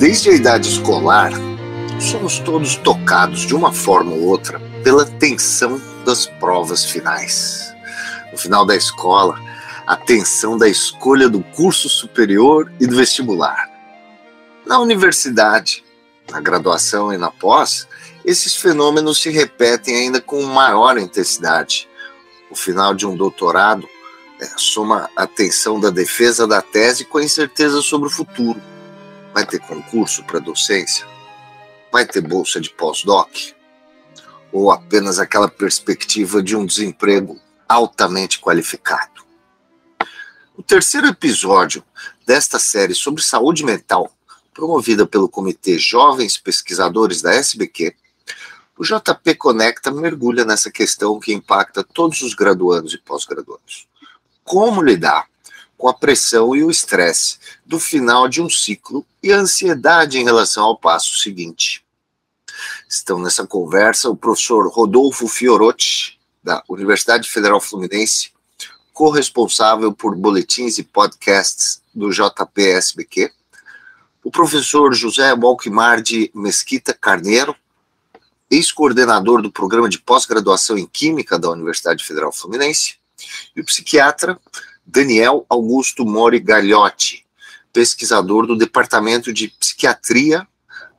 Desde a idade escolar, somos todos tocados de uma forma ou outra pela tensão das provas finais. No final da escola, a tensão da escolha do curso superior e do vestibular. Na universidade, na graduação e na pós, esses fenômenos se repetem ainda com maior intensidade. O final de um doutorado é, soma a tensão da defesa da tese com a incerteza sobre o futuro Vai ter concurso para docência? Vai ter bolsa de pós-doc? Ou apenas aquela perspectiva de um desemprego altamente qualificado? O terceiro episódio desta série sobre saúde mental, promovida pelo Comitê Jovens Pesquisadores da SBQ, o JP Conecta mergulha nessa questão que impacta todos os graduandos e pós-graduandos. Como lidar com a pressão e o estresse do final de um ciclo e a ansiedade em relação ao passo seguinte. Estão nessa conversa o professor Rodolfo Fiorotti, da Universidade Federal Fluminense, corresponsável por boletins e podcasts do JPSBQ, o professor José Walquimar de Mesquita Carneiro, ex-coordenador do programa de pós-graduação em Química da Universidade Federal Fluminense, e o psiquiatra Daniel Augusto Mori Gagliotti, pesquisador do Departamento de Psiquiatria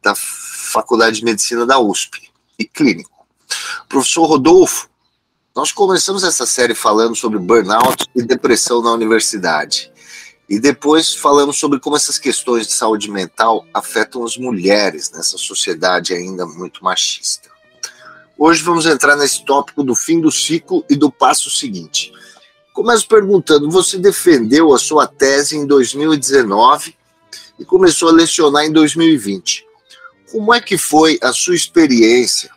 da Faculdade de Medicina da USP e clínico. Professor Rodolfo, nós começamos essa série falando sobre burnout e depressão na universidade. E depois falamos sobre como essas questões de saúde mental afetam as mulheres nessa sociedade ainda muito machista. Hoje vamos entrar nesse tópico do fim do ciclo e do passo seguinte. Começo perguntando: você defendeu a sua tese em 2019 e começou a lecionar em 2020. Como é que foi a sua experiência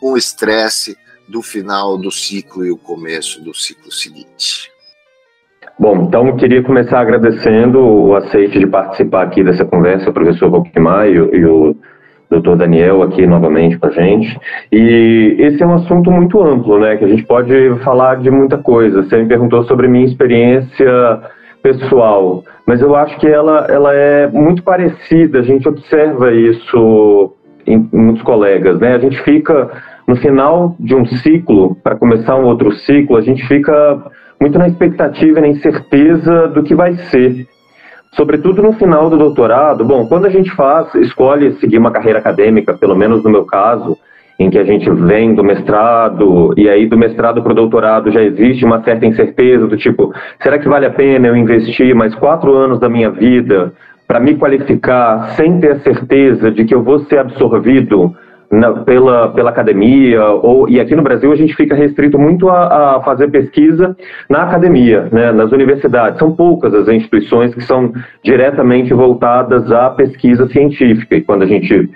com o estresse do final do ciclo e o começo do ciclo seguinte? Bom, então queria começar agradecendo o aceite de participar aqui dessa conversa, o professor Roquimar e, e o doutor Daniel aqui novamente com a gente. E esse é um assunto muito amplo, né? Que a gente pode falar de muita coisa. Você me perguntou sobre minha experiência pessoal, mas eu acho que ela, ela é muito parecida. A gente observa isso em, muitos colegas, né? A gente fica no final de um ciclo, para começar um outro ciclo, a gente fica muito na expectativa na incerteza do que vai ser sobretudo no final do doutorado, bom, quando a gente faz, escolhe seguir uma carreira acadêmica, pelo menos no meu caso, em que a gente vem do mestrado, e aí do mestrado para o doutorado já existe uma certa incerteza do tipo, será que vale a pena eu investir mais quatro anos da minha vida para me qualificar sem ter a certeza de que eu vou ser absorvido na, pela, pela academia, ou, e aqui no Brasil a gente fica restrito muito a, a fazer pesquisa na academia, né, nas universidades. São poucas as instituições que são diretamente voltadas à pesquisa científica, e quando a gente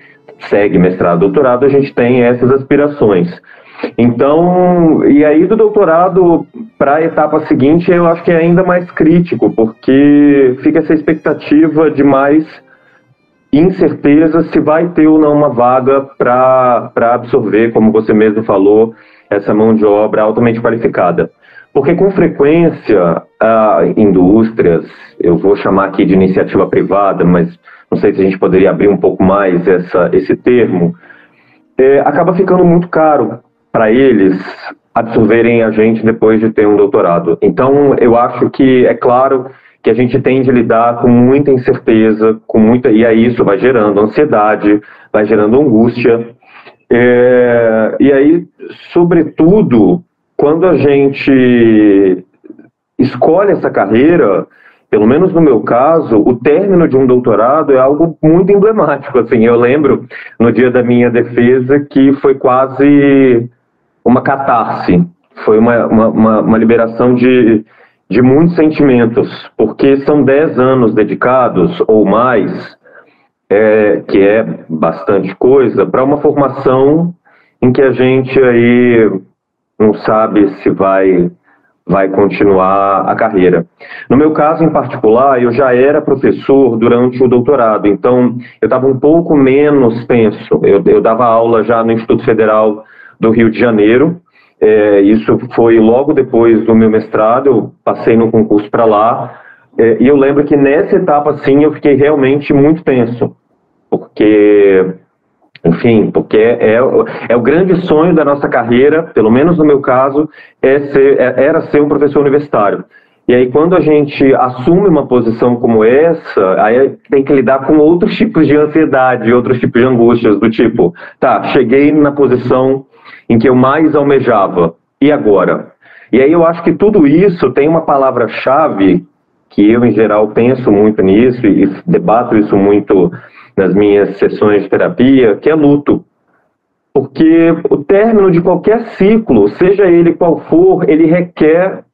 segue mestrado, doutorado, a gente tem essas aspirações. Então, e aí do doutorado para a etapa seguinte, eu acho que é ainda mais crítico, porque fica essa expectativa de mais incerteza se vai ter ou não uma vaga para absorver, como você mesmo falou, essa mão de obra altamente qualificada. Porque com frequência, indústrias, eu vou chamar aqui de iniciativa privada, mas não sei se a gente poderia abrir um pouco mais essa, esse termo, é, acaba ficando muito caro para eles absorverem a gente depois de ter um doutorado. Então, eu acho que, é claro, que a gente tem de lidar com muita incerteza, com muita e aí isso vai gerando ansiedade, vai gerando angústia. É, e aí, sobretudo, quando a gente escolhe essa carreira, pelo menos no meu caso, o término de um doutorado é algo muito emblemático. Assim, eu lembro no dia da minha defesa que foi quase uma catarse, foi uma, uma, uma liberação de, de muitos sentimentos, porque são dez anos dedicados ou mais, é, que é bastante coisa, para uma formação em que a gente aí não sabe se vai vai continuar a carreira. No meu caso em particular, eu já era professor durante o doutorado, então eu estava um pouco menos tenso. Eu, eu dava aula já no Instituto Federal do Rio de Janeiro, é, isso foi logo depois do meu mestrado, eu passei no concurso para lá, é, e eu lembro que nessa etapa, sim, eu fiquei realmente muito tenso, porque enfim, porque é, é, o grande sonho da nossa carreira, pelo menos no meu caso, é ser, é, era ser um professor universitário. E aí, quando a gente assume uma posição como essa, aí tem que lidar com outros tipos de ansiedade, outros tipos de angústias, do tipo, tá, cheguei na posição em que eu mais almejava, e agora? E aí eu acho que tudo isso tem uma palavra-chave, que eu, em geral, penso muito nisso e debato isso muito nas minhas sessões de terapia, que é luto. Porque o término de qualquer ciclo, seja ele qual for, ele requer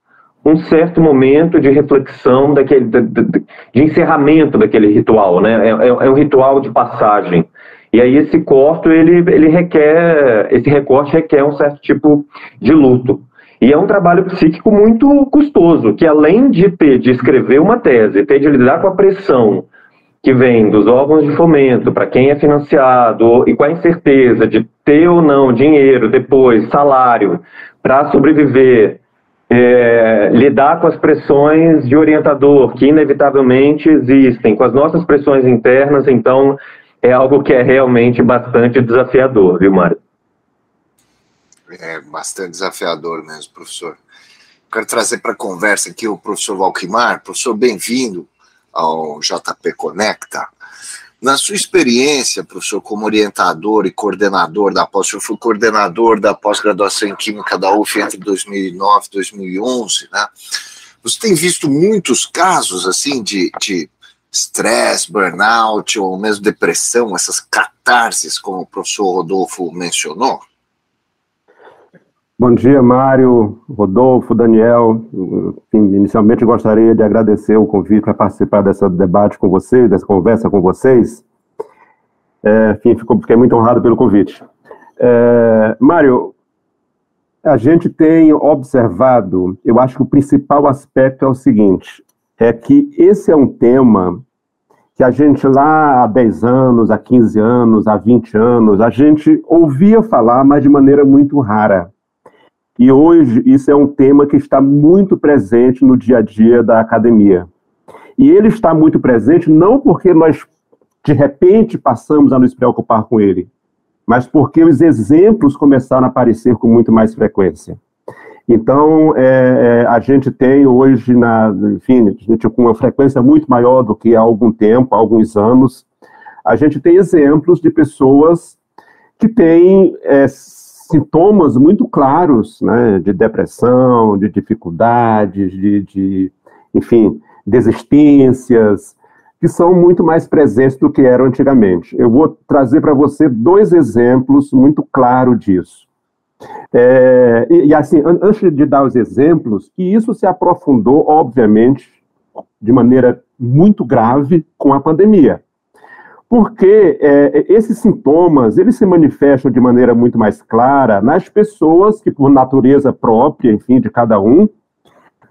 um certo momento de reflexão, daquele, de, de, de encerramento daquele ritual, né? É, é, é, um ritual de passagem. E aí esse corte, ele, ele requer, esse recorte requer um certo tipo de luto. E é um trabalho psíquico muito custoso, que além de ter de escrever uma tese, ter de lidar com a pressão que vem dos órgãos de fomento, para quem é financiado, e com a incerteza de ter ou não dinheiro depois, salário, para sobreviver, é, lidar com as pressões de orientador, que inevitavelmente existem, com as nossas pressões internas, então é algo que é realmente bastante desafiador, viu, Mário? É bastante desafiador mesmo, professor. Quero trazer para a conversa aqui o professor Valquimar. Professor, bem-vindo ao JP Conecta. Na sua experiência, professor, como orientador e coordenador da pós, senhor foi coordenador da pós-graduação em Química da UF entre 2009 e 2011, né? Você tem visto muitos casos, assim, de, de estresse, burnout ou mesmo depressão, essas catarses, como o professor Rodolfo mencionou? Bom dia, Mário, Rodolfo, Daniel. Inicialmente gostaria de agradecer o convite para participar desse debate com vocês, dessa conversa com vocês. É, enfim, fiquei muito honrado pelo convite. É, Mário, a gente tem observado, eu acho que o principal aspecto é o seguinte, é que esse é um tema que a gente lá há 10 anos, há 15 anos, há 20 anos, a gente ouvia falar, mas de maneira muito rara. E hoje isso é um tema que está muito presente no dia a dia da academia. E ele está muito presente não porque nós, de repente, passamos a nos preocupar com ele, mas porque os exemplos começaram a aparecer com muito mais frequência. Então, é, é, a gente tem hoje, na, enfim, gente, com uma frequência muito maior do que há algum tempo, há alguns anos, a gente tem exemplos de pessoas que têm é, sintomas muito claros né, de depressão, de dificuldades, de, de, enfim, desistências, que são muito mais presentes do que eram antigamente. Eu vou trazer para você dois exemplos muito claros disso. É, e, e, assim, antes de dar os exemplos, que isso se aprofundou, obviamente, de maneira muito grave com a pandemia porque é, esses sintomas eles se manifestam de maneira muito mais clara nas pessoas que, por natureza própria, enfim, de cada um,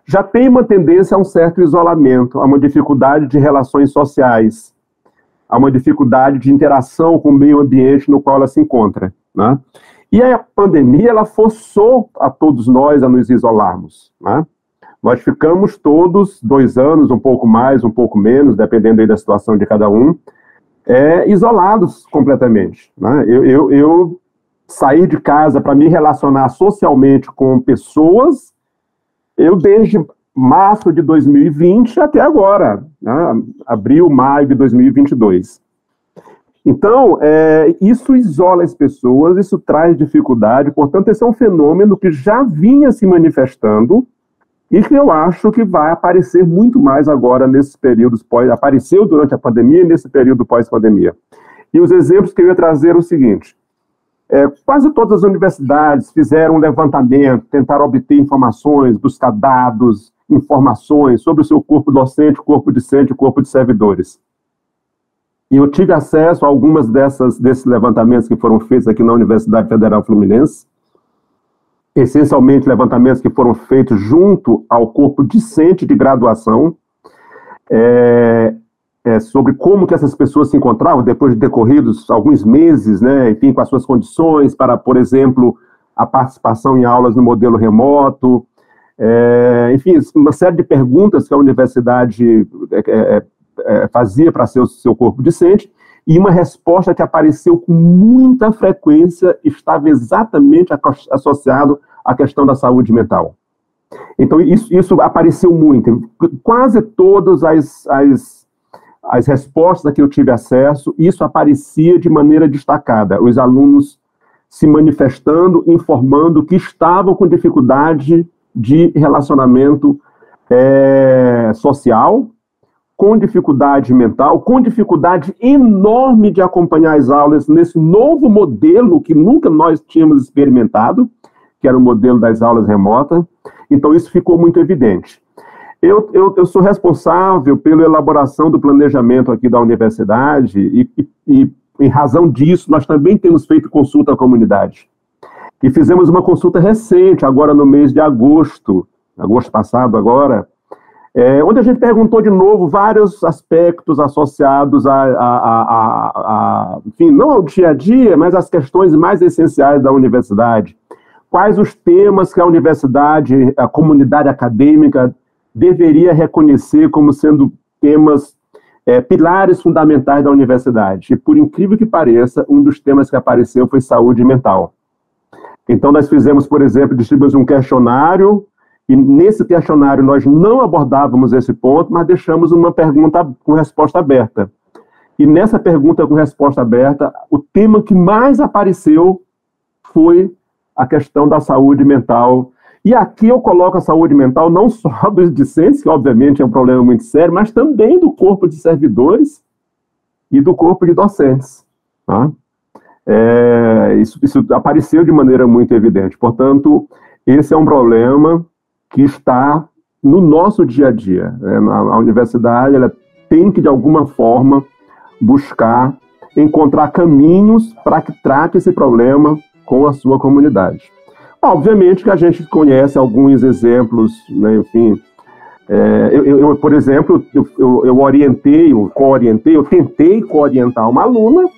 já tem uma tendência a um certo isolamento, a uma dificuldade de relações sociais, a uma dificuldade de interação com o meio ambiente no qual ela se encontra. Né? E a pandemia ela forçou a todos nós a nos isolarmos. Né? Nós ficamos todos dois anos, um pouco mais, um pouco menos, dependendo da situação de cada um, é, isolados completamente. Né? Eu, eu, eu sair de casa para me relacionar socialmente com pessoas, eu desde março de 2020 até agora, né? abril, maio de 2022. Então, é, isso isola as pessoas, isso traz dificuldade, portanto, esse é um fenômeno que já vinha se manifestando e que eu acho que vai aparecer muito mais agora nesses períodos pós, apareceu durante a pandemia e nesse período pós-pandemia. E os exemplos que eu ia trazer é o seguinte, é, quase todas as universidades fizeram um levantamento, tentaram obter informações, buscar dados, informações sobre o seu corpo docente, corpo discente, corpo de servidores. E eu tive acesso a algumas dessas, desses levantamentos que foram feitos aqui na Universidade Federal Fluminense, essencialmente levantamentos que foram feitos junto ao corpo discente de graduação, é, é, sobre como que essas pessoas se encontravam depois de decorridos alguns meses, né, enfim, com as suas condições para, por exemplo, a participação em aulas no modelo remoto, é, enfim, uma série de perguntas que a universidade é, fazia para ser o seu corpo discente, e uma resposta que apareceu com muita frequência estava exatamente associado à questão da saúde mental. Então, isso, isso apareceu muito. Quase todas as, as, as respostas a que eu tive acesso, isso aparecia de maneira destacada. Os alunos se manifestando, informando que estavam com dificuldade de relacionamento é, social, com dificuldade mental, com dificuldade enorme de acompanhar as aulas nesse novo modelo que nunca nós tínhamos experimentado, que era o modelo das aulas remotas. Então, isso ficou muito evidente. Eu, eu, eu sou responsável pela elaboração do planejamento aqui da universidade e, e, e, em razão disso, nós também temos feito consulta à comunidade. E fizemos uma consulta recente, agora no mês de agosto, agosto passado agora, é, onde a gente perguntou de novo vários aspectos associados a, a, a, a, enfim, não ao dia a dia, mas às questões mais essenciais da universidade. Quais os temas que a universidade, a comunidade acadêmica deveria reconhecer como sendo temas é, pilares fundamentais da universidade. E por incrível que pareça, um dos temas que apareceu foi saúde mental. Então, nós fizemos, por exemplo, distribuímos um questionário e nesse questionário nós não abordávamos esse ponto, mas deixamos uma pergunta com resposta aberta. E nessa pergunta com resposta aberta, o tema que mais apareceu foi a questão da saúde mental. E aqui eu coloco a saúde mental não só dos discentes, que obviamente é um problema muito sério, mas também do corpo de servidores e do corpo de docentes. Tá? É, isso, isso apareceu de maneira muito evidente. Portanto, esse é um problema que está no nosso dia a dia. Né? A universidade ela tem que, de alguma forma, buscar encontrar caminhos para que trate esse problema com a sua comunidade. Obviamente que a gente conhece alguns exemplos, né, enfim. É, eu, eu, por exemplo, eu, eu, orientei, eu co-orientei, eu tentei co-orientar uma aluna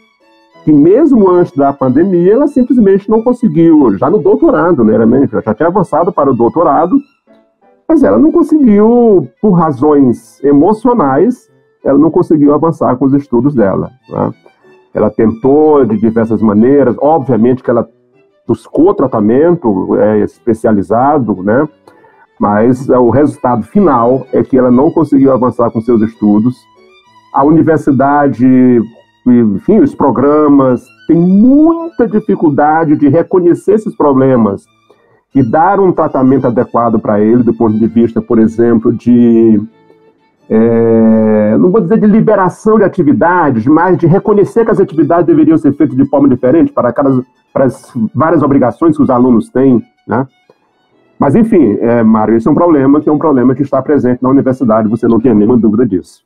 que mesmo antes da pandemia, ela simplesmente não conseguiu, já no doutorado, né, já tinha avançado para o doutorado, mas ela não conseguiu, por razões emocionais, ela não conseguiu avançar com os estudos dela. Né? Ela tentou de diversas maneiras, obviamente que ela buscou tratamento é, especializado, né? mas é, o resultado final é que ela não conseguiu avançar com seus estudos. A universidade, enfim, os programas têm muita dificuldade de reconhecer esses problemas e dar um tratamento adequado para ele, do ponto de vista, por exemplo, de. É, não vou dizer de liberação de atividades, mas de reconhecer que as atividades deveriam ser feitas de forma diferente para, aquelas, para as várias obrigações que os alunos têm. Né? Mas, enfim, é, Mário, esse é um problema que é um problema que está presente na universidade, você não tem nenhuma dúvida disso.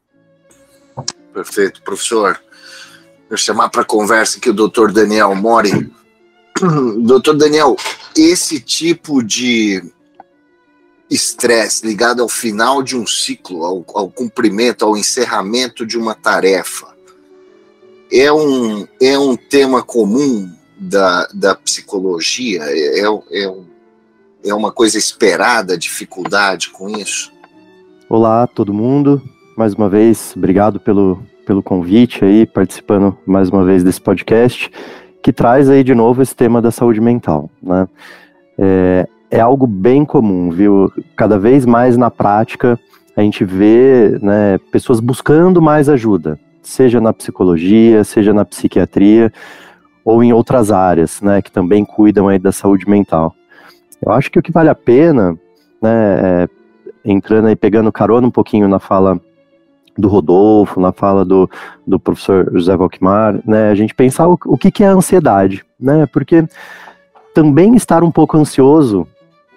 Perfeito, professor. Vou chamar para conversa aqui o doutor Daniel Mori. doutor Daniel, esse tipo de estresse ligado ao final de um ciclo, ao, ao, cumprimento, ao encerramento de uma tarefa, é um, é um tema comum da, da psicologia? É, é, é, é uma coisa esperada, dificuldade com isso? Olá, todo mundo. Mais uma vez, obrigado pelo, pelo convite aí, participando mais uma vez desse podcast que traz aí de novo esse tema da saúde mental, né? É, é algo bem comum, viu? Cada vez mais na prática a gente vê né, pessoas buscando mais ajuda, seja na psicologia, seja na psiquiatria ou em outras áreas, né, que também cuidam aí da saúde mental. Eu acho que o que vale a pena, né, é, entrando aí, pegando carona um pouquinho na fala do Rodolfo, na fala do, do professor José Valquimar, né, a gente pensar o, o que, que é a ansiedade, né, porque também estar um pouco ansioso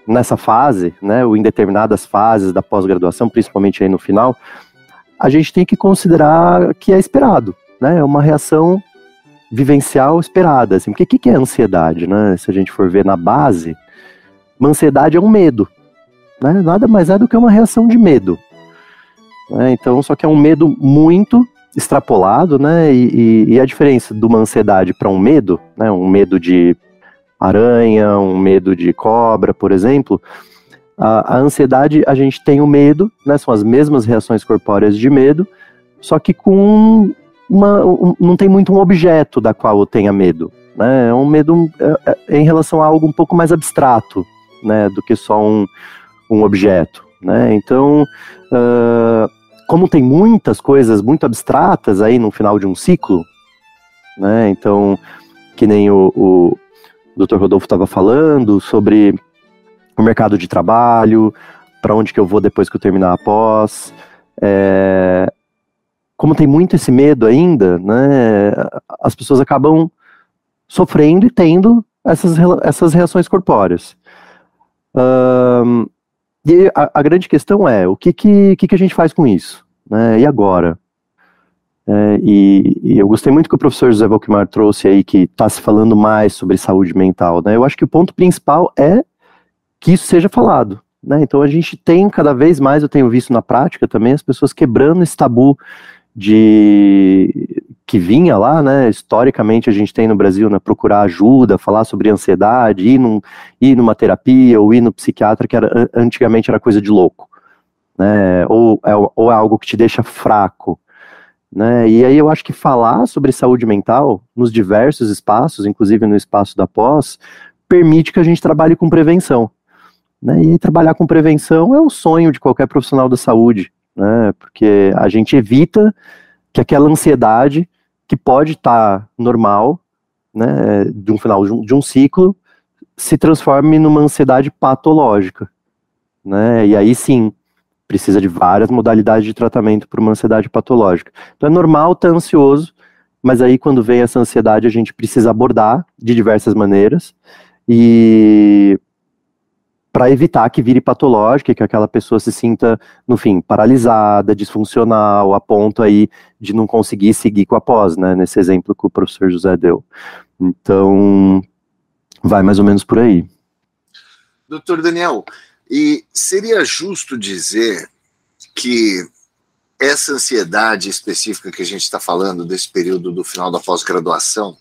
nessa fase, né, ou em determinadas fases da pós-graduação, principalmente aí no final, a gente tem que considerar que é esperado, né, é uma reação vivencial esperada, assim, porque o que, que é ansiedade, né, se a gente for ver na base, uma ansiedade é um medo, né, nada mais é do que uma reação de medo, né? Então, só que é um medo muito extrapolado, né? E, e, e a diferença de uma ansiedade para um medo, né? Um medo de aranha, um medo de cobra, por exemplo. A, a ansiedade, a gente tem o medo, né? São as mesmas reações corpóreas de medo, só que com uma, um, não tem muito um objeto da qual eu tenha medo. Né? É um medo é, é, em relação a algo um pouco mais abstrato né, do que só um, um objeto. Né? Então, uh, como tem muitas coisas muito abstratas aí no final de um ciclo, né? então, que nem o, o Dr. Rodolfo estava falando sobre o mercado de trabalho, para onde que eu vou depois que eu terminar a pós. É, como tem muito esse medo ainda, né, as pessoas acabam sofrendo e tendo essas, essas reações corpóreas. Um, e a, a, grande questão é, o que, que, que, a gente faz com isso? Né, e agora? É, e, e, eu gostei muito que o professor José Valquimar trouxe aí, que está se falando mais sobre saúde mental. Né? Eu acho que o ponto principal é que isso seja falado. Né? Então a gente tem cada vez mais, eu tenho visto na prática também, as pessoas quebrando esse tabu de que vinha lá, né? Historicamente a gente tem no Brasil, né? Procurar ajuda, falar sobre ansiedade, ir, num, ir numa terapia ou ir no psiquiatra, que era, antigamente era coisa de louco, né? Ou é, ou é algo que te deixa fraco, né? E aí eu acho que falar sobre saúde mental nos diversos espaços, inclusive no espaço da pós, permite que a gente trabalhe com prevenção. Né? E trabalhar com prevenção é o sonho de qualquer profissional da saúde, né? Porque a gente evita que aquela ansiedade que pode estar tá normal, né, de um final de um, de um, ciclo, se transforme numa ansiedade patológica, né? E aí sim, precisa de várias modalidades de tratamento para uma ansiedade patológica. Então é normal estar ansioso, mas aí quando vem essa ansiedade a gente precisa abordar de diversas maneiras e para evitar que vire patológica, que aquela pessoa se sinta, no fim, paralisada, disfuncional, a ponto aí de não conseguir seguir com a pós, né, nesse exemplo que o professor José deu. Então, vai mais ou menos por aí. Doutor Daniel, e seria justo dizer que essa ansiedade específica que a gente está falando desse período do final da pós-graduação,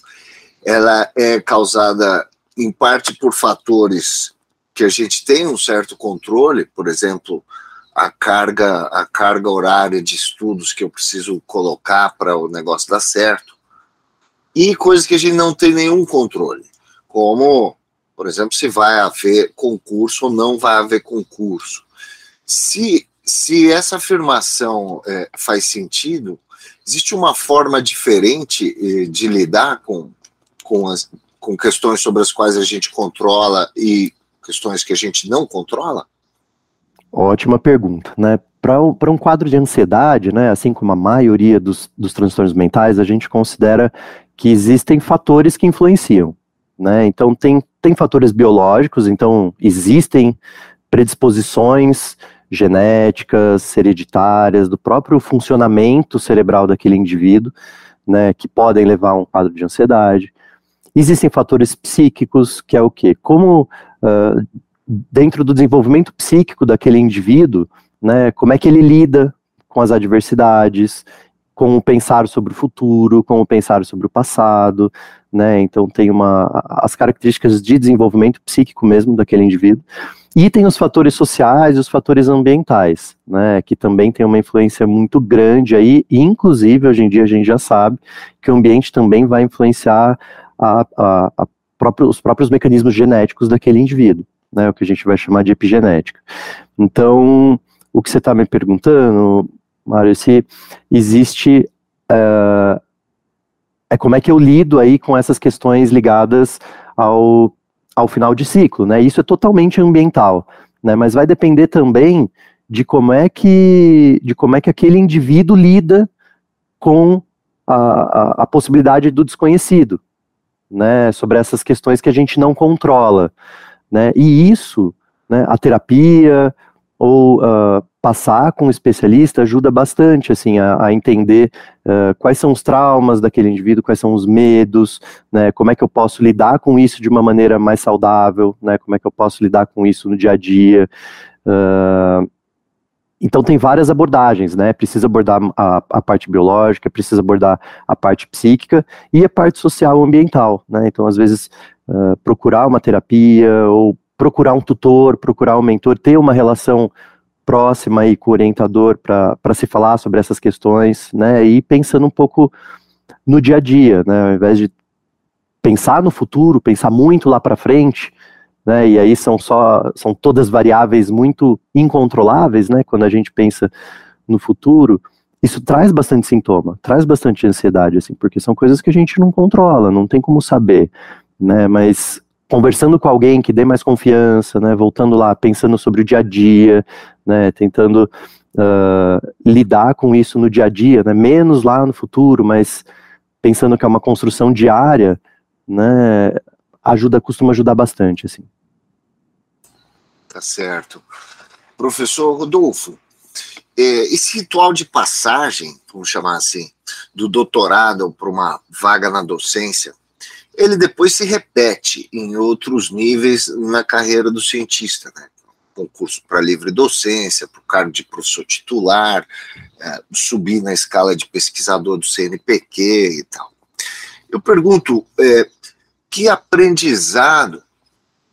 ela é causada em parte por fatores que a gente tem um certo controle, por exemplo, a carga, a carga horária de estudos que eu preciso colocar para o negócio dar certo, e coisas que a gente não tem nenhum controle, como, por exemplo, se vai haver concurso ou não vai haver concurso. Se, se essa afirmação é, faz sentido, existe uma forma diferente eh, de lidar com, com, as, com questões sobre as quais a gente controla e questões que a gente não controla? Ótima pergunta, né? Para um, quadro de ansiedade, né, assim como a maioria dos, dos transtornos mentais, a gente considera que existem fatores que influenciam, né? Então tem, tem fatores biológicos, então existem predisposições genéticas, hereditárias, do próprio funcionamento cerebral daquele indivíduo, né, que podem levar a um quadro de ansiedade. Existem fatores psíquicos, que é o quê? Como uh, dentro do desenvolvimento psíquico daquele indivíduo, né, como é que ele lida com as adversidades, com o pensar sobre o futuro, com o pensar sobre o passado, né, então tem uma, as características de desenvolvimento psíquico mesmo daquele indivíduo, e tem os fatores sociais e os fatores ambientais, né, que também tem uma influência muito grande aí, e inclusive hoje em dia a gente já sabe que o ambiente também vai influenciar a, a, a próprio, os próprios mecanismos genéticos daquele indivíduo, né, o que a gente vai chamar de epigenética. Então, o que você está me perguntando, Mário, se existe uh, é como é que eu lido aí com essas questões ligadas ao, ao final de ciclo, né? Isso é totalmente ambiental, né? Mas vai depender também de como é que de como é que aquele indivíduo lida com a, a, a possibilidade do desconhecido, né, sobre essas questões que a gente não controla, né, e isso, né, a terapia ou uh, passar com um especialista ajuda bastante, assim, a, a entender uh, quais são os traumas daquele indivíduo, quais são os medos, né, como é que eu posso lidar com isso de uma maneira mais saudável, né, como é que eu posso lidar com isso no dia a dia, uh, então tem várias abordagens, né? Precisa abordar a, a, parte biológica, precisa abordar a parte psíquica e a parte social ambiental, né? Então às vezes uh, procurar uma terapia ou procurar um tutor, procurar um mentor, ter uma relação próxima aí com o orientador para se falar sobre essas questões, né? E pensando um pouco no dia a dia, né? Ao invés de pensar no futuro, pensar muito lá para frente, né? E aí são só são todas variáveis muito incontroláveis, né? Quando a gente pensa no futuro, isso traz bastante sintoma, traz bastante ansiedade, assim, porque são coisas que a gente não controla, não tem como saber, né? Mas conversando com alguém que dê mais confiança, né? Voltando lá, pensando sobre o dia a dia, né? Tentando uh, lidar com isso no dia a dia, né? Menos lá no futuro, mas pensando que é uma construção diária, né? Ajuda, costuma ajudar bastante, assim. Tá certo. Professor Rodolfo, é, esse ritual de passagem, vamos chamar assim, do doutorado para uma vaga na docência, ele depois se repete em outros níveis na carreira do cientista, né? Concurso para livre docência, para o cargo de professor titular, é, subir na escala de pesquisador do CNPq e tal. Eu pergunto, é, que aprendizado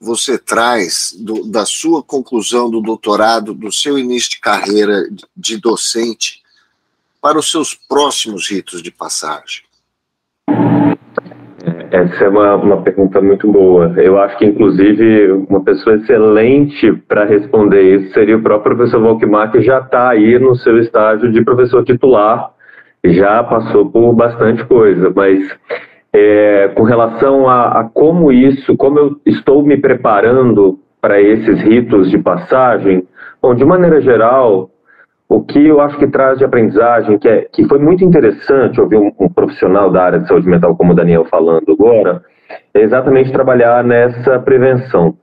você traz do, da sua conclusão do doutorado, do seu início de carreira de docente, para os seus próximos ritos de passagem? É, essa é uma, uma pergunta muito boa. Eu acho que, inclusive, uma pessoa excelente para responder isso seria o próprio professor Volkmar, que já está aí no seu estágio de professor titular, já passou por bastante coisa, mas é, com relação a, a, como isso, como eu estou me preparando para esses ritos de passagem, bom, de maneira geral, o que eu acho que traz de aprendizagem, que, é, que foi muito interessante ouvir um, um profissional da área de saúde mental como o Daniel falando agora, é exatamente trabalhar nessa prevenção.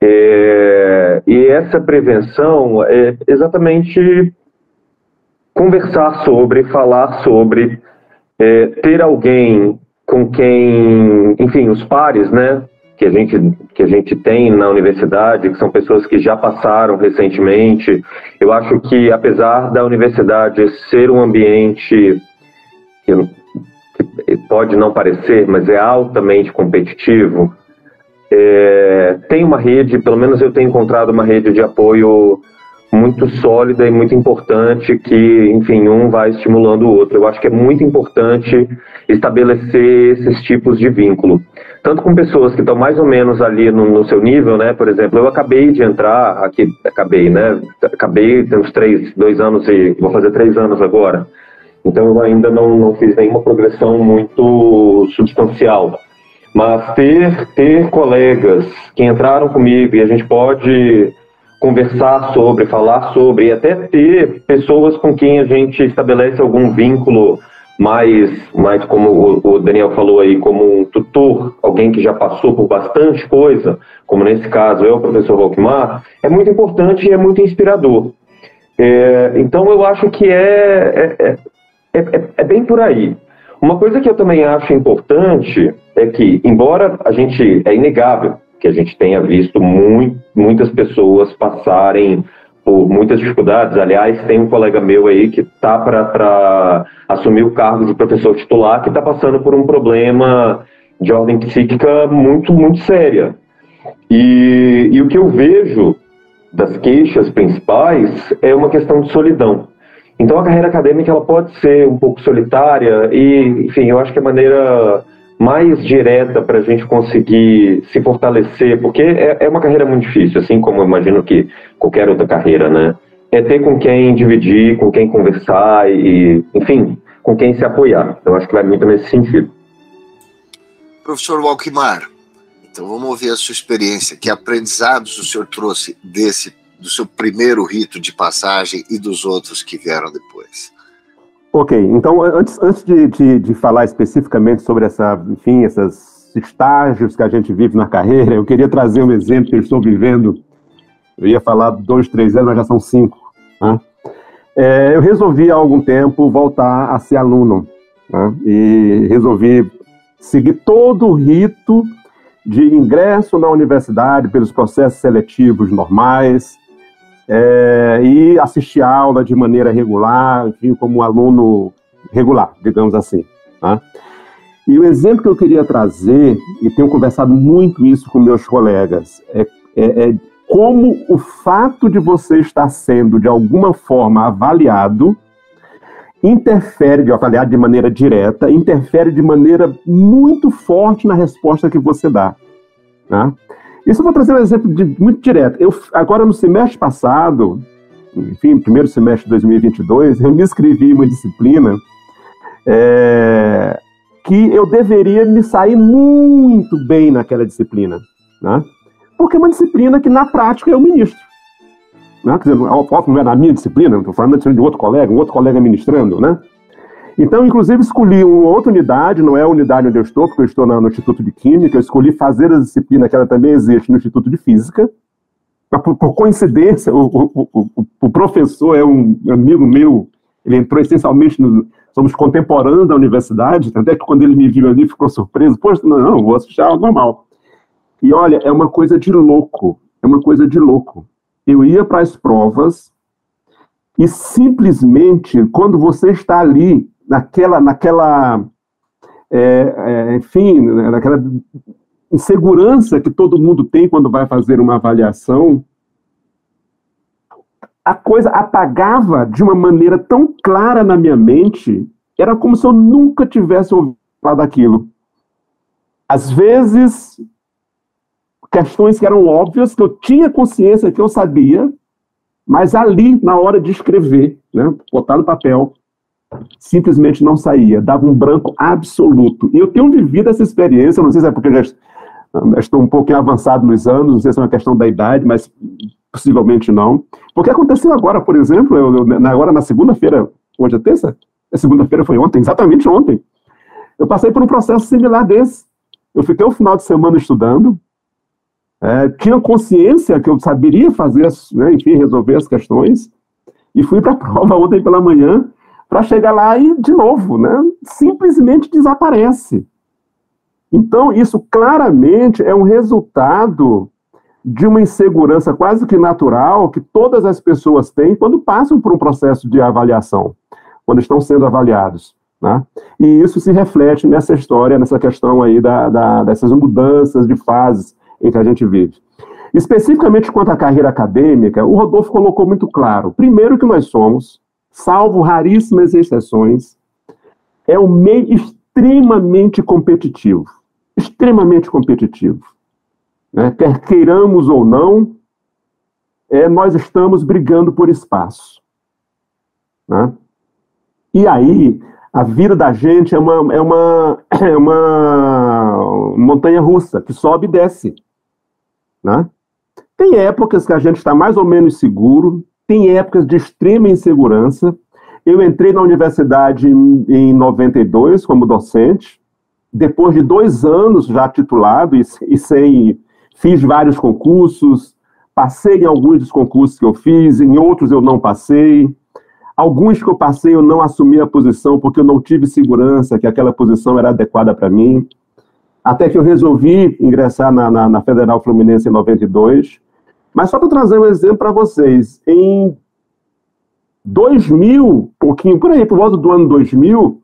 É, e essa prevenção é exatamente conversar sobre, falar sobre, é, ter alguém com quem, enfim, os pares, né, que a gente que a gente tem na universidade, que são pessoas que já passaram recentemente. Eu acho que apesar da universidade ser um ambiente que pode não parecer, mas é altamente competitivo, é, tem uma rede, pelo menos eu tenho encontrado uma rede de apoio muito sólida e muito importante que, enfim, um vai estimulando o outro. Eu acho que é muito importante estabelecer esses tipos de vínculo. Tanto com pessoas que estão mais ou menos ali no, no, seu nível, né? Por exemplo, eu acabei de entrar aqui, acabei, né? Acabei, tem uns três, dois anos e vou fazer três anos agora. Então eu ainda não, não fiz nenhuma progressão muito substancial. Mas ter, ter colegas que entraram comigo e a gente pode conversar sobre, falar sobre, e até ter pessoas com quem a gente estabelece algum vínculo mais, mais como o Daniel falou aí, como um tutor, alguém que já passou por bastante coisa, como nesse caso eu, o professor Valkmar, é muito importante e é muito inspirador. É, então eu acho que é, é, é, é, é bem por aí. Uma coisa que eu também acho importante é que, embora a gente, é inegável, que a gente tenha visto muito, muitas pessoas passarem por muitas dificuldades. Aliás, tem um colega meu aí que está para assumir o cargo de professor titular que está passando por um problema de ordem psíquica muito, muito séria. E, e o que eu vejo das queixas principais é uma questão de solidão. Então a carreira acadêmica ela pode ser um pouco solitária e, enfim, eu acho que a maneira mais direta para a gente conseguir se fortalecer, porque é, é, uma carreira muito difícil, assim como eu imagino que qualquer outra carreira, né? É ter com quem dividir, com quem conversar e, enfim, com quem se apoiar. Eu acho que vai muito nesse sentido. Professor Walkmar, então vamos ouvir a sua experiência. Que aprendizados o senhor trouxe desse, do seu primeiro rito de passagem e dos outros que vieram depois? Ok, então antes, antes de, de, de, falar especificamente sobre essa, enfim, esses estágios que a gente vive na carreira, eu queria trazer um exemplo que eu estou vivendo. Eu ia falar dois, três anos, mas já são cinco. Né? É, eu resolvi há algum tempo voltar a ser aluno né? e resolvi seguir todo o rito de ingresso na universidade pelos processos seletivos normais, é, e assistir aula de maneira regular, enfim, como um aluno regular, digamos assim. Tá? E o exemplo que eu queria trazer, e tenho conversado muito isso com meus colegas, é, é, é como o fato de você estar sendo, de alguma forma, avaliado, interfere, de avaliado de maneira direta, interfere de maneira muito forte na resposta que você dá. Né? Isso eu vou trazer um exemplo de, muito direto. Eu, agora, no semestre passado, enfim, primeiro semestre de 2022, eu me inscrevi em uma disciplina é, que eu deveria me sair muito bem naquela disciplina. Né? porque é uma disciplina que, na prática, eu ministro. Né? Quer dizer, o foco não é na minha disciplina, estou falando da de outro colega, um outro colega ministrando, né? Então, inclusive, escolhi uma outra unidade, não é a unidade onde eu estou, porque eu estou no Instituto de Química, eu escolhi fazer a disciplina que ela também existe no Instituto de Física. Por, por coincidência, o, o, o, o, professor é um amigo meu, ele entrou essencialmente, no, somos contemporâneos da universidade, até que quando ele me viu ali ficou surpreso, poxa, não, não vou assistir algo normal. E olha, é uma coisa de louco, é uma coisa de louco. Eu ia para as provas e simplesmente, quando você está ali, naquela, naquela é, é, enfim, naquela insegurança que todo mundo tem quando vai fazer uma avaliação, a coisa apagava de uma maneira tão clara na minha mente, era como se eu nunca tivesse ouvido falar daquilo. Às vezes, questões que eram óbvias, que eu tinha consciência que eu sabia, mas ali, na hora de escrever, né, botar no papel, simplesmente não saía, dava um branco absoluto. E eu tenho vivido essa experiência, não sei se é porque eu já estou um pouquinho avançado nos anos, não sei se é uma questão da idade, mas possivelmente não. Porque aconteceu agora, por exemplo, eu, eu, agora na segunda-feira, hoje é terça? A segunda-feira foi ontem, exatamente ontem. Eu passei por um processo similar desse. Eu fiquei o final de semana estudando, é, tinha consciência que eu saberia fazer, né, enfim, resolver as questões, e fui para a prova ontem pela manhã para chegar lá e, de novo, né, simplesmente desaparece. Então, isso claramente é um resultado de uma insegurança quase que natural que todas as pessoas têm quando passam por um processo de avaliação, quando estão sendo avaliados. Né? E isso se reflete nessa história, nessa questão aí da, da, dessas mudanças de fases em que a gente vive. Especificamente quanto à carreira acadêmica, o Rodolfo colocou muito claro. Primeiro que nós somos, salvo raríssimas exceções, é um meio extremamente competitivo. Extremamente competitivo. Né? Quer queiramos ou não, é, nós estamos brigando por espaço. Né? E aí, a vida da gente é uma, é uma, é uma montanha russa que sobe e desce. Né? Tem épocas que a gente está mais ou menos seguro, tem épocas de extrema insegurança. Eu entrei na universidade em, em 92 como docente, depois de dois anos já titulado e, e sem. Fiz vários concursos, passei em alguns dos concursos que eu fiz, em outros eu não passei. Alguns que eu passei eu não assumi a posição porque eu não tive segurança que aquela posição era adequada para mim. Até que eu resolvi ingressar na, na, na Federal Fluminense em 92. Mas só para trazer um exemplo para vocês, em 2000, pouquinho por aí, por volta do ano 2000,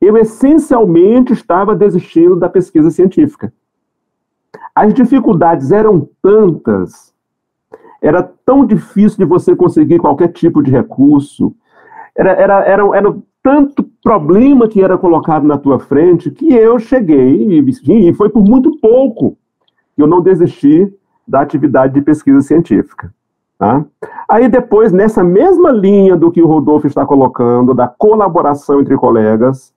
eu essencialmente estava desistindo da pesquisa científica. As dificuldades eram tantas, era tão difícil de você conseguir qualquer tipo de recurso, era, era, era, era tanto problema que era colocado na tua frente que eu cheguei, e, e foi por muito pouco que eu não desisti da atividade de pesquisa científica. Tá? Aí depois, nessa mesma linha do que o Rodolfo está colocando, da colaboração entre colegas,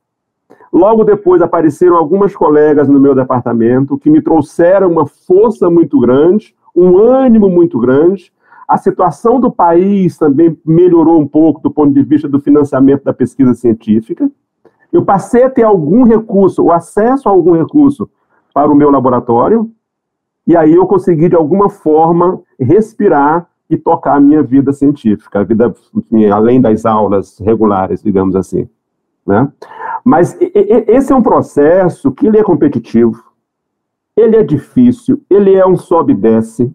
logo depois apareceram algumas colegas no meu departamento que me trouxeram uma força muito grande, um ânimo muito grande, a situação do país também melhorou um pouco do ponto de vista do financiamento da pesquisa científica. Eu passei a ter algum recurso, o acesso a algum recurso para o meu laboratório, e aí eu consegui, de alguma forma, respirar e tocar a minha vida científica, a vida além das aulas regulares, digamos assim. Né? Mas esse é um processo que ele é competitivo, ele é difícil, ele é um sobe e desce,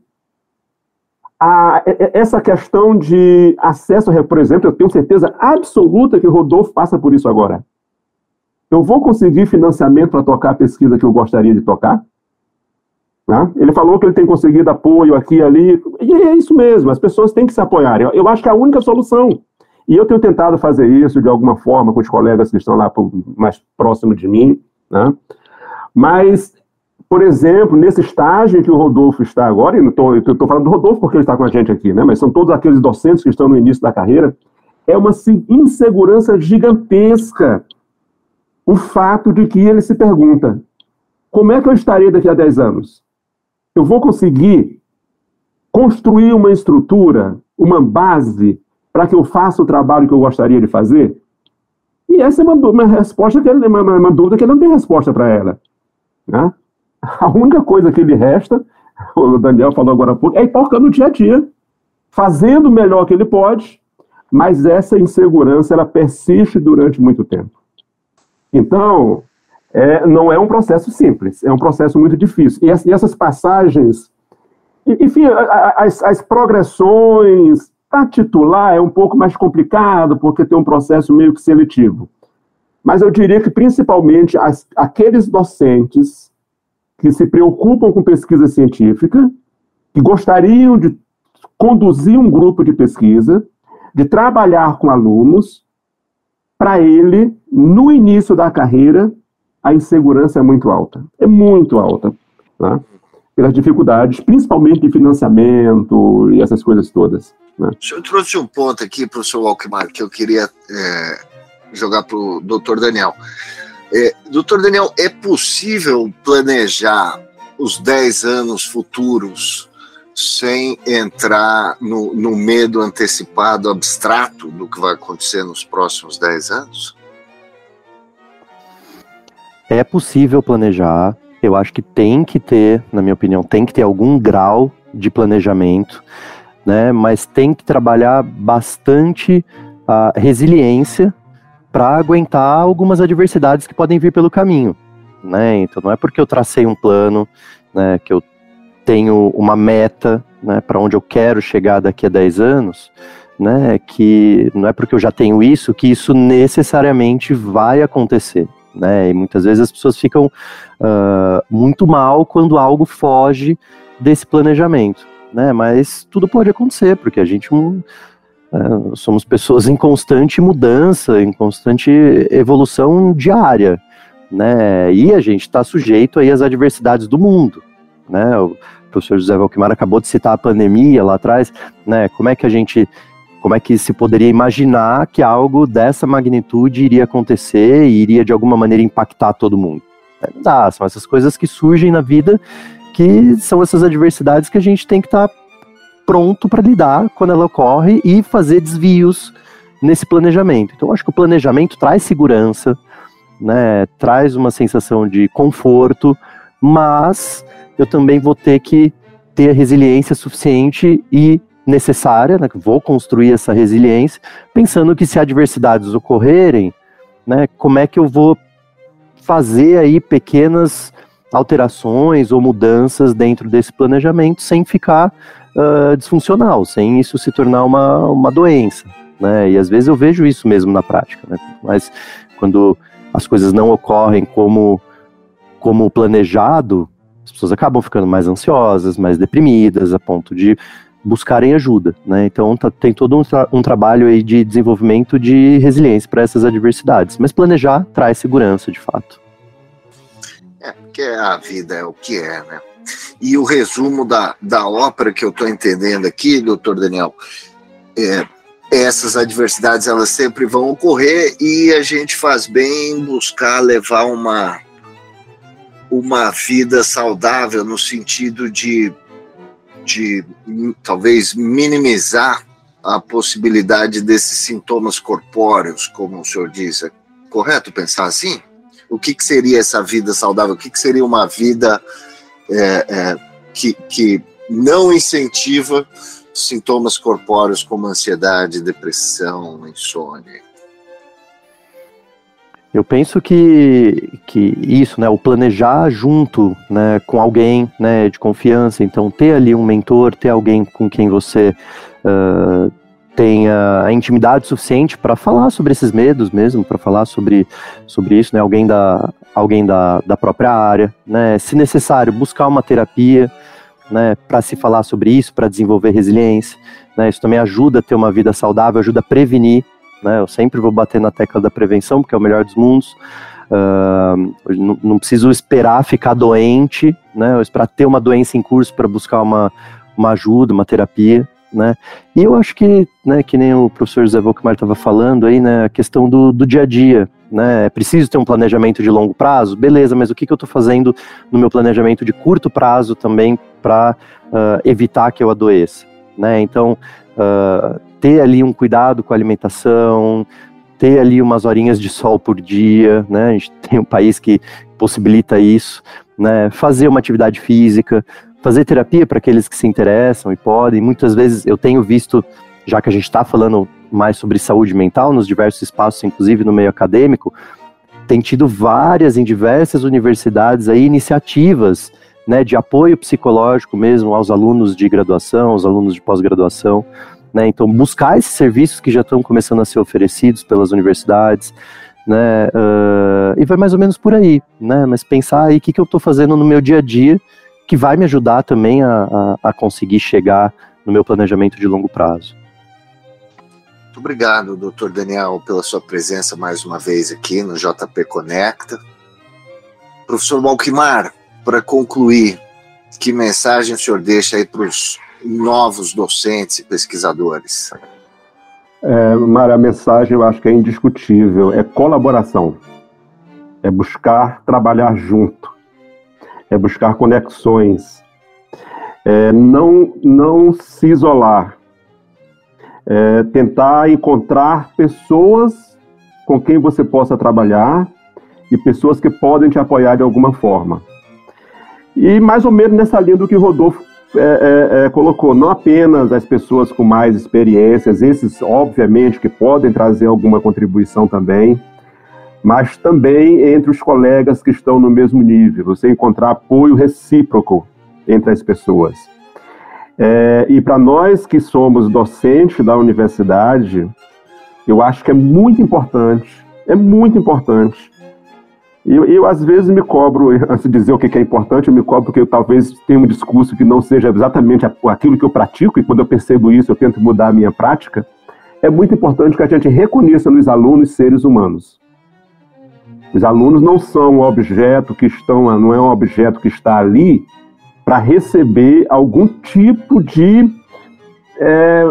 a, essa questão de acesso, por exemplo, eu tenho certeza absoluta que o Rodolfo passa por isso agora. Eu vou conseguir financiamento para tocar a pesquisa que eu gostaria de tocar? Né? Ele falou que ele tem conseguido apoio aqui e ali, e é isso mesmo, as pessoas têm que se apoiar. Eu, eu acho que é a única solução. E eu tenho tentado fazer isso de alguma forma com os colegas que estão lá mais próximo de mim. Né? Mas, por exemplo, nesse estágio em que o Rodolfo está agora, e estou falando do Rodolfo porque ele está com a gente aqui, né? mas são todos aqueles docentes que estão no início da carreira, é uma insegurança gigantesca o fato de que ele se pergunta: como é que eu estarei daqui a 10 anos? Eu vou conseguir construir uma estrutura, uma base, para que eu faça o trabalho que eu gostaria de fazer? E essa é uma, uma resposta que ele, uma, uma dúvida que ele não tem resposta para ela. Né? A única coisa que lhe resta, o Daniel falou agora há pouco, é ir tocando no dia a dia, fazendo o melhor que ele pode, mas essa insegurança ela persiste durante muito tempo. Então, é, não é um processo simples, é um processo muito difícil. E, e essas passagens, enfim, as, as progressões, para titular é um pouco mais complicado, porque tem um processo meio que seletivo. Mas eu diria que, principalmente, as, aqueles docentes que se preocupam com pesquisa científica, que gostariam de conduzir um grupo de pesquisa, de trabalhar com alunos, para ele, no início da carreira, a insegurança é muito alta. É muito alta. Né? Pelas dificuldades, principalmente de financiamento e essas coisas todas. Né? O senhor trouxe um ponto aqui, professor Alckmar, que eu queria é, jogar para o doutor Daniel. É, doutor Daniel, é possível planejar os 10 anos futuros sem entrar no, no, medo antecipado, abstrato do que vai acontecer nos próximos 10 anos? É possível planejar. Eu acho que tem que ter, na minha opinião, tem que ter algum grau de planejamento, né? Mas tem que trabalhar bastante a resiliência para aguentar algumas adversidades que podem vir pelo caminho, né? Então não é porque eu tracei um plano, né, que eu tenho uma meta, né, para onde eu quero chegar daqui a 10 anos, né, que não é porque eu já tenho isso que isso necessariamente vai acontecer né? E muitas vezes as pessoas ficam uh, muito mal quando algo foge desse planejamento, né? Mas tudo pode acontecer, porque a gente um, uh, somos pessoas em constante mudança, em constante evolução diária, né? E a gente está sujeito aí às adversidades do mundo, né? O professor José Valquimar acabou de citar a pandemia lá atrás, né? Como é que a gente como é que se poderia imaginar que algo dessa magnitude iria acontecer e iria de alguma maneira impactar todo mundo? É, não dá, são essas coisas que surgem na vida que são essas adversidades que a gente tem que estar tá pronto para lidar quando ela ocorre e fazer desvios nesse planejamento. Então, acho que o planejamento traz segurança, né, traz uma sensação de conforto, mas eu também vou ter que ter resiliência suficiente e necessária, né, vou construir essa resiliência, pensando que se adversidades ocorrerem, né, como é que eu vou fazer aí pequenas alterações ou mudanças dentro desse planejamento sem ficar uh, disfuncional, sem isso se tornar uma, uma doença, né, e às vezes eu vejo isso mesmo na prática, né, mas quando as coisas não ocorrem como, como planejado, as pessoas acabam ficando mais ansiosas, mais deprimidas, a ponto de buscarem ajuda, né? Então tá, tem todo um, tra um, trabalho aí de desenvolvimento de resiliência para essas adversidades, mas planejar traz segurança, de fato. É, porque a vida é o que é, né? E o resumo da, da ópera que eu estou entendendo aqui, doutor Daniel, é, essas adversidades elas sempre vão ocorrer e a gente faz bem buscar levar uma uma vida saudável no sentido de de talvez minimizar a possibilidade desses sintomas corpóreos, como o senhor diz. É correto pensar assim? O que, que seria essa vida saudável? O que, que seria uma vida é, é, que, que não incentiva sintomas corpóreos como ansiedade, depressão, insônia? Eu penso que, que isso, né, o planejar junto, né, com alguém, né, de confiança, então ter ali um mentor, ter alguém com quem você uh, tenha a intimidade suficiente para falar sobre esses medos mesmo, para falar sobre, sobre isso, né? Alguém da, alguém da, da própria área, né? Se necessário, buscar uma terapia, né? Para se falar sobre isso, para desenvolver resiliência, né? Isso também ajuda a ter uma vida saudável, ajuda a prevenir, né? Eu sempre vou bater na tecla da prevenção, porque é o melhor dos mundos. Uh, não, não, preciso esperar ficar doente, né? Ou esperar ter uma doença em curso para buscar uma, uma ajuda, uma terapia né? E eu acho que, né, que nem o professor Zé Volkmar estava falando aí, né, a questão do, do dia a dia, né? É preciso ter um planejamento de longo prazo, beleza, mas o que, que eu estou fazendo no meu planejamento de curto prazo também para uh, ah, evitar que eu adoeça, né? Então, uh, ter ali um cuidado com a alimentação, ter ali umas horinhas de sol por dia, né? A gente tem um país que possibilita isso, né? Fazer uma atividade física, fazer terapia para aqueles que se interessam e podem. Muitas vezes eu tenho visto, já que a gente está falando mais sobre saúde mental nos diversos espaços, inclusive no meio acadêmico, tem tido várias em diversas universidades aí iniciativas né, de apoio psicológico mesmo aos alunos de graduação, aos alunos de pós-graduação. Né, então, buscar esses serviços que já estão começando a ser oferecidos pelas universidades, né, uh, e vai mais ou menos por aí, né, mas pensar aí o que, que eu estou fazendo no meu dia a dia que vai me ajudar também a, a, a conseguir chegar no meu planejamento de longo prazo. Muito obrigado, doutor Daniel, pela sua presença mais uma vez aqui no JP Conecta. Professor Malquimar, para concluir, que mensagem o senhor deixa aí para os novos docentes e pesquisadores? É, Mara, a mensagem eu acho que é indiscutível, é colaboração, é buscar trabalhar junto, é buscar conexões, é não, não se isolar, é tentar encontrar pessoas com quem você possa trabalhar e pessoas que podem te apoiar de alguma forma. E mais ou menos nessa linha do que Rodolfo é, é, é, colocou, não apenas as pessoas com mais experiências, esses obviamente que podem trazer alguma contribuição também, mas também entre os colegas que estão no mesmo nível, você encontrar apoio recíproco entre as pessoas. É, e para nós que somos docentes da universidade, eu acho que é muito importante, é muito importante. Eu, eu, às vezes me cobro, antes de dizer o que é importante, eu me cobro porque eu talvez tenha um discurso que não seja exatamente aquilo que eu pratico, e quando eu percebo isso, eu tento mudar a minha prática. É muito importante que a gente reconheça nos alunos seres humanos. Os alunos não são um objeto que estão, não é um objeto que está ali para receber algum tipo de é,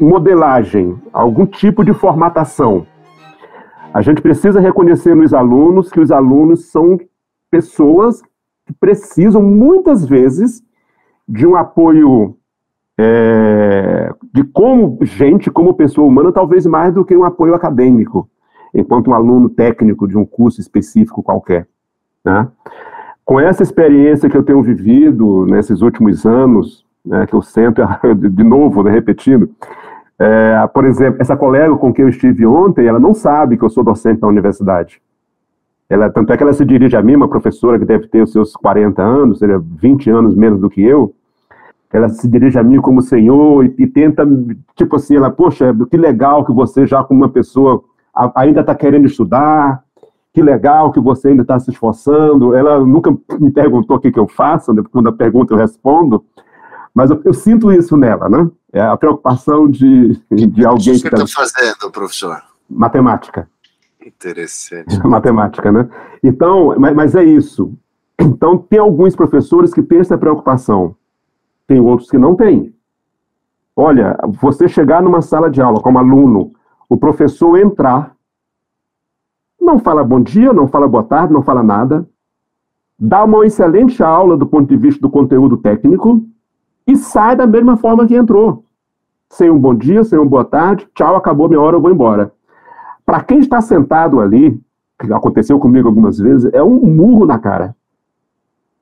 modelagem, algum tipo de formatação. A gente precisa reconhecer nos alunos que os alunos são pessoas que precisam muitas vezes de um apoio é, de como gente, como pessoa humana, talvez mais do que um apoio acadêmico enquanto um aluno técnico de um curso específico qualquer. Né? Com essa experiência que eu tenho vivido nesses últimos anos, né, que eu sento, de novo, né, repetindo, é, por exemplo, essa colega com quem eu estive ontem, ela não sabe que eu sou docente da universidade. Ela, tanto é que ela se dirige a mim, uma professora que deve ter os seus 40 anos, seja 20 anos menos do que eu, ela se dirige a mim como senhor e, e tenta, tipo assim, ela, poxa, que legal que você já como uma pessoa ainda está querendo estudar, que legal que você ainda está se esforçando. Ela nunca me perguntou o que, que eu faço, né? quando a pergunta eu respondo, mas eu, eu, sinto isso nela, né? É a preocupação de, de alguém que está... fazendo, professor? Matemática. Interessante. Matemática, né? Então, mas, mas é isso. Então, tem alguns professores que têm essa preocupação, tem outros que não têm. Olha, você chegar numa sala de aula como aluno o professor entrar, não fala bom dia, não fala boa tarde, não fala nada, dá uma excelente aula do ponto de vista do conteúdo técnico e sai da mesma forma que entrou. Sem um bom dia, sem um boa tarde, tchau, acabou minha hora, eu vou embora. Para quem está sentado ali, que aconteceu comigo algumas vezes, é um murro na cara.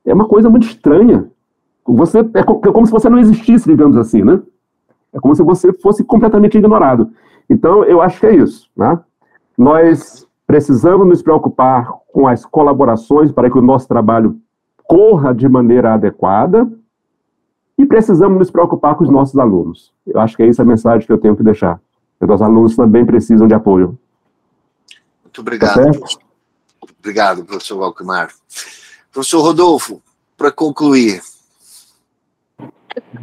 É uma coisa muito estranha. Você é, é como se você não existisse, digamos assim, né? É como se você fosse completamente ignorado. Então, eu acho que é isso. Né? Nós precisamos nos preocupar com as colaborações para que o nosso trabalho corra de maneira adequada, E precisamos nos preocupar com os nossos alunos. Eu acho que é essa a mensagem que eu tenho que deixar. Os nossos alunos também precisam de apoio. Muito obrigado. Tá obrigado, professor Valcmar. Professor Rodolfo, para concluir.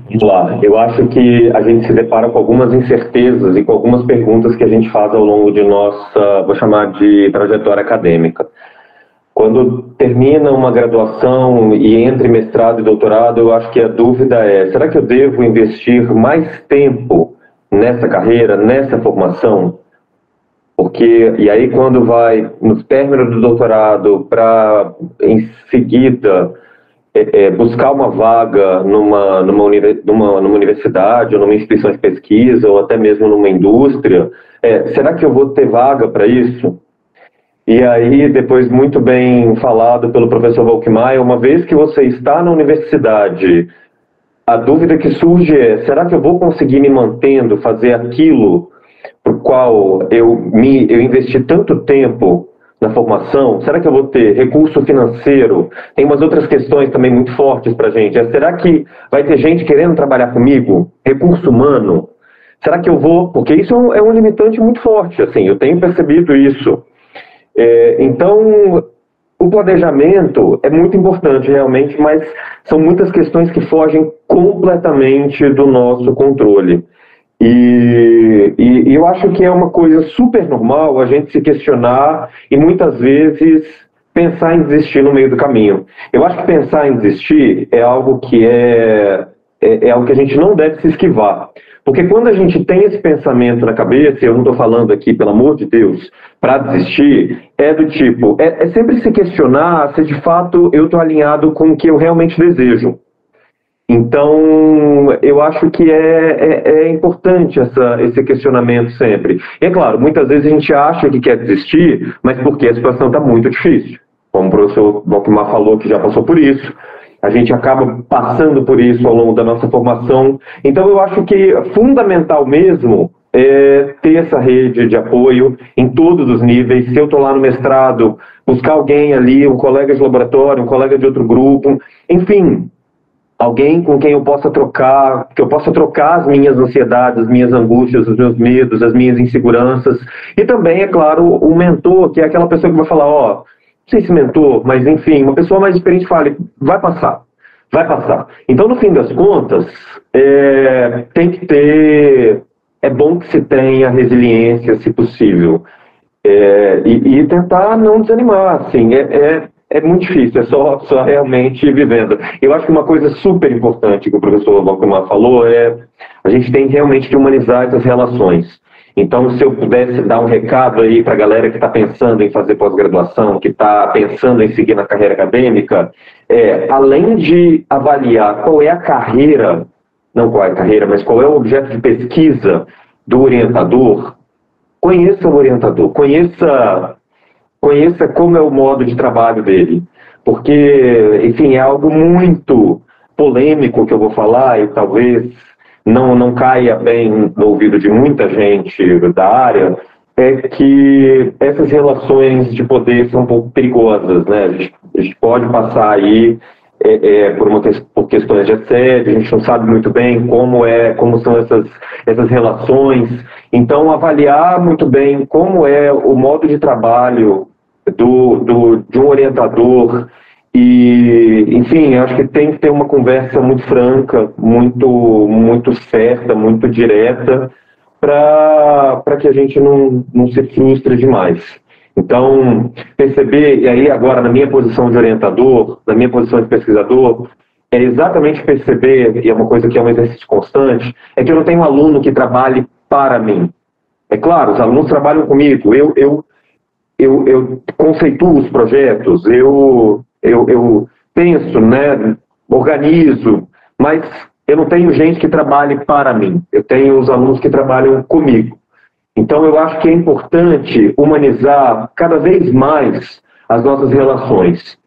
Vamos lá. Eu acho que a gente se depara com algumas incertezas e com algumas perguntas que a gente faz ao longo de nossa, vou chamar de trajetória acadêmica. Quando termina uma graduação e entra em mestrado e doutorado, eu acho que a dúvida é: será que eu devo investir mais tempo nessa carreira, nessa formação? Porque, e aí, quando vai no término do doutorado, para em seguida é, é, buscar uma vaga numa, numa, numa, numa, universidade, ou numa instituição de pesquisa, ou até mesmo numa indústria, é, será que eu vou ter vaga para isso? E aí, depois, muito bem falado pelo professor Volkmaier, uma vez que você está na universidade, a dúvida que surge é: será que eu vou conseguir me mantendo, fazer aquilo por qual eu, me, eu investi tanto tempo na formação? Será que eu vou ter recurso financeiro? Tem umas outras questões também muito fortes para a gente. É, será que vai ter gente querendo trabalhar comigo? Recurso humano? Será que eu vou? Porque isso é um, é um limitante muito forte. Assim, eu tenho percebido isso. É, então, o planejamento é muito importante realmente, mas são muitas questões que fogem completamente do nosso controle. E, e, e, eu acho que é uma coisa super normal a gente se questionar e muitas vezes pensar em desistir no meio do caminho. Eu acho que pensar em desistir é algo que é, é, é algo que a gente não deve se esquivar. Porque quando a gente tem esse pensamento na cabeça, eu não estou falando aqui, pelo amor de Deus, para desistir, é do tipo, é, é, sempre se questionar se de fato eu estou alinhado com o que eu realmente desejo. Então, eu acho que é, é, é importante essa, esse questionamento sempre. E é claro, muitas vezes a gente acha que quer desistir, mas porque a situação está muito difícil. Como o professor Valkmar falou, que já passou por isso, a gente acaba passando por isso ao longo da nossa formação. Então, eu acho que é fundamental mesmo é ter essa rede de apoio em todos os níveis. Se eu estou lá no mestrado, buscar alguém ali, um colega de laboratório, um colega de outro grupo, enfim, alguém com quem eu possa trocar, que eu possa trocar as minhas ansiedades, as minhas angústias, os meus medos, as minhas inseguranças. E também, é claro, o mentor, que é aquela pessoa que vai falar, ó, oh, sei se mentor, mas enfim, uma pessoa mais experiente fale, vai passar, vai passar. Então, no fim das contas, é, tem que ter, é bom que se tenha resiliência, se possível, é, e, e, tentar não desanimar, assim, é, é, é, muito difícil, é só, só realmente vivendo. Eu acho que uma coisa super importante que o professor Valcomar falou é a gente tem realmente que humanizar essas relações. Então, se eu pudesse dar um recado aí para a galera que está pensando em fazer pós-graduação, que está pensando em seguir na carreira acadêmica, é, além de avaliar qual é a carreira, não qual é a carreira, mas qual é o objeto de pesquisa do orientador, conheça o orientador, conheça, conheça como é o modo de trabalho dele. Porque, enfim, é algo muito polêmico que eu vou falar e talvez não, não caia bem no ouvido de muita gente da área, é que essas relações de poder são um pouco perigosas, né? A gente, a gente pode passar aí é, é, por, uma, por questões de assédio, a gente não sabe muito bem como é, como são essas, essas relações. Então, avaliar muito bem como é o modo de trabalho do, do, de um orientador e, enfim, acho que tem que ter uma conversa muito franca, muito, muito certa, muito direta, para que a gente não, não se frustre demais. Então, perceber, e aí agora na minha posição de orientador, na minha posição de pesquisador, é exatamente perceber, e é uma coisa que é um exercício constante, é que eu não tenho um aluno que trabalhe para mim. É claro, os alunos trabalham comigo, eu, eu, eu, eu conceituo os projetos, eu eu, eu penso, né, organizo, mas eu não tenho gente que trabalhe para mim, eu tenho os alunos que trabalham comigo. Então, eu acho que é importante humanizar cada vez mais as nossas relações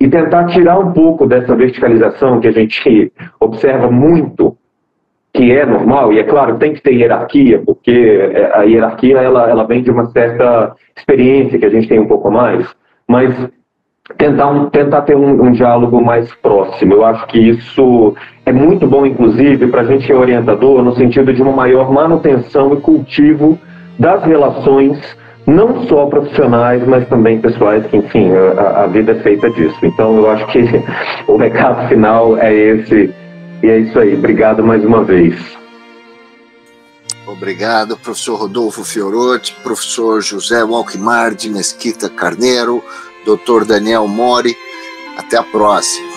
e tentar tirar um pouco dessa verticalização que a gente observa muito, que é normal, e é claro, tem que ter hierarquia, porque a hierarquia ela, ela vem de uma certa experiência que a gente tem um pouco mais, mas tentar, um, tentar ter um, um, diálogo mais próximo. Eu acho que isso é muito bom, inclusive, para a gente que é orientador, no sentido de uma maior manutenção e cultivo das relações, não só profissionais, mas também pessoais, que, enfim, a, a vida é feita disso. Então, eu acho que o recado final é esse, e é isso aí. Obrigado mais uma vez. Obrigado, professor Rodolfo Fiorotti, professor José Walkmar de Mesquita Carneiro, doutor Daniel Mori. Até a próxima.